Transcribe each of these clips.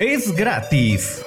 Es gratis.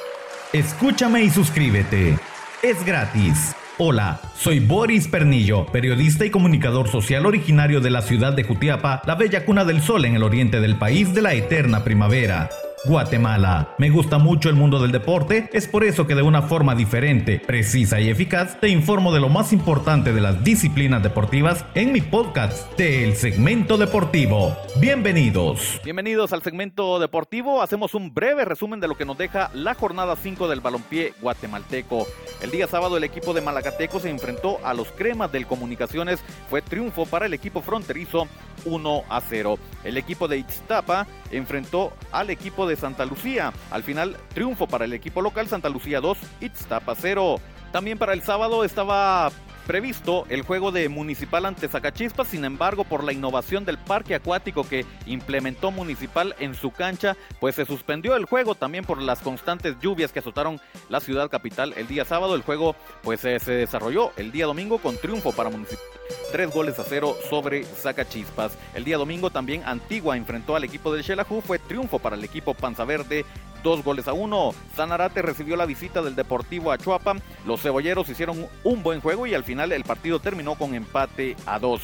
Escúchame y suscríbete. Es gratis. Hola, soy Boris Pernillo, periodista y comunicador social originario de la ciudad de Jutiapa, la bella cuna del sol en el oriente del país de la eterna primavera. Guatemala. Me gusta mucho el mundo del deporte, es por eso que de una forma diferente, precisa y eficaz te informo de lo más importante de las disciplinas deportivas en mi podcast del segmento deportivo. Bienvenidos. Bienvenidos al segmento deportivo. Hacemos un breve resumen de lo que nos deja la jornada 5 del balompié guatemalteco. El día sábado el equipo de Malacateco se enfrentó a los cremas del Comunicaciones. Fue triunfo para el equipo fronterizo 1 a 0. El equipo de Ixtapa enfrentó al equipo de Santa Lucía. Al final, triunfo para el equipo local Santa Lucía 2, Ixtapa 0. También para el sábado estaba previsto el juego de Municipal ante Zacachispas, sin embargo, por la innovación del parque acuático que implementó Municipal en su cancha, pues se suspendió el juego también por las constantes lluvias que azotaron la ciudad capital el día sábado. El juego pues se desarrolló el día domingo con triunfo para Municipal. Tres goles a cero sobre Zacachispas. El día domingo también Antigua enfrentó al equipo del Xelajú. Fue triunfo para el equipo Panza Verde dos goles a uno. Sanarate recibió la visita del Deportivo Achuapa. Los cebolleros hicieron un buen juego y al final el partido terminó con empate a dos.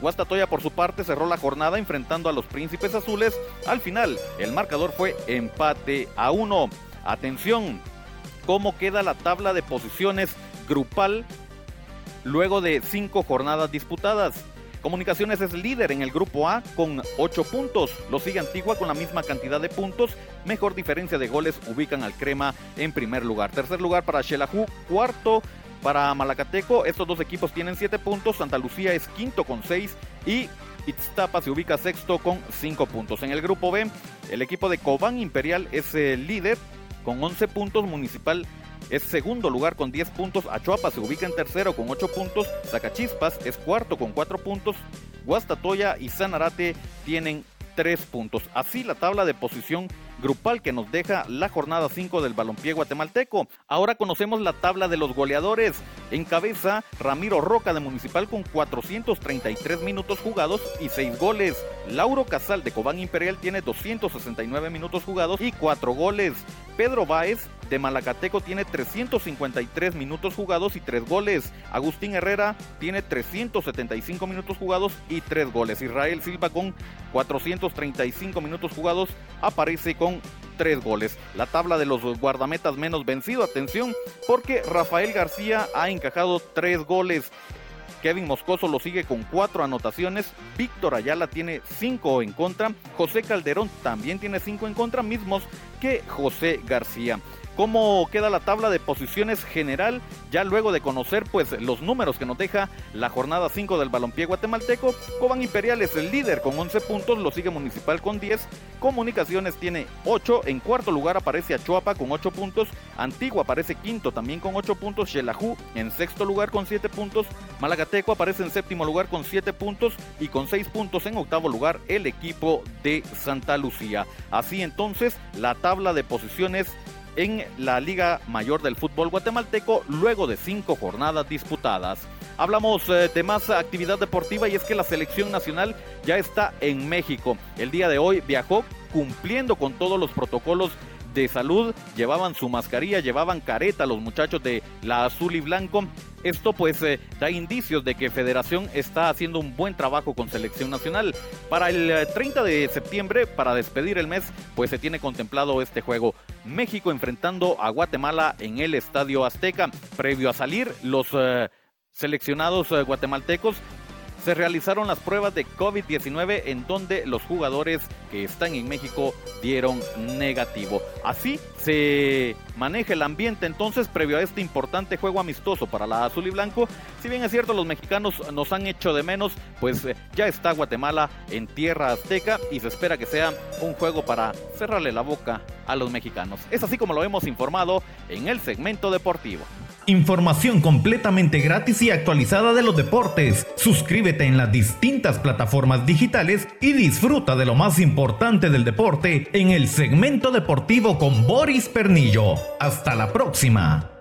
Guastatoya por su parte cerró la jornada enfrentando a los Príncipes Azules. Al final el marcador fue empate a uno. Atención, ¿cómo queda la tabla de posiciones grupal luego de cinco jornadas disputadas? Comunicaciones es líder en el grupo A con 8 puntos. Lo sigue Antigua con la misma cantidad de puntos. Mejor diferencia de goles ubican al Crema en primer lugar. Tercer lugar para Xelajú. Cuarto para Malacateco. Estos dos equipos tienen 7 puntos. Santa Lucía es quinto con 6 y Itztapa se ubica sexto con 5 puntos. En el grupo B, el equipo de Cobán Imperial es el líder con 11 puntos. Municipal es segundo lugar con 10 puntos, Achuapa se ubica en tercero con 8 puntos, Zacachispas es cuarto con 4 puntos, Guastatoya y Sanarate tienen 3 puntos. Así la tabla de posición grupal que nos deja la jornada 5 del balompié guatemalteco. Ahora conocemos la tabla de los goleadores. En cabeza, Ramiro Roca de Municipal con 433 minutos jugados y 6 goles. Lauro Casal de Cobán Imperial tiene 269 minutos jugados y 4 goles. Pedro Báez de Malacateco tiene 353 minutos jugados y 3 goles. Agustín Herrera tiene 375 minutos jugados y 3 goles. Israel Silva con 435 minutos jugados aparece con tres goles. La tabla de los guardametas menos vencido, atención, porque Rafael García ha encajado tres goles. Kevin Moscoso lo sigue con cuatro anotaciones. Víctor Ayala tiene cinco en contra. José Calderón también tiene cinco en contra, mismos que José García cómo queda la tabla de posiciones general, ya luego de conocer pues los números que nos deja la jornada 5 del balompié guatemalteco. Cobán Imperial es el líder con 11 puntos, lo sigue Municipal con 10, Comunicaciones tiene 8, en cuarto lugar aparece Achuapa con 8 puntos, Antigua aparece quinto también con 8 puntos, Xelajú en sexto lugar con 7 puntos, Malagateco aparece en séptimo lugar con 7 puntos y con 6 puntos en octavo lugar el equipo de Santa Lucía. Así entonces la tabla de posiciones en la Liga Mayor del Fútbol Guatemalteco luego de cinco jornadas disputadas. Hablamos eh, de más actividad deportiva y es que la selección nacional ya está en México. El día de hoy viajó cumpliendo con todos los protocolos de salud, llevaban su mascarilla, llevaban careta los muchachos de la azul y blanco. Esto pues eh, da indicios de que Federación está haciendo un buen trabajo con selección nacional. Para el 30 eh, de septiembre, para despedir el mes, pues se tiene contemplado este juego. México enfrentando a Guatemala en el Estadio Azteca. Previo a salir, los eh, seleccionados guatemaltecos se realizaron las pruebas de COVID-19 en donde los jugadores que están en México dieron negativo. Así se maneja el ambiente entonces previo a este importante juego amistoso para la azul y blanco. Si bien es cierto los mexicanos nos han hecho de menos, pues eh, ya está Guatemala en tierra azteca y se espera que sea un juego para cerrarle la boca a los mexicanos. Es así como lo hemos informado en el segmento deportivo. Información completamente gratis y actualizada de los deportes. Suscríbete en las distintas plataformas digitales y disfruta de lo más importante del deporte en el segmento deportivo con Boris Pernillo. Hasta la próxima.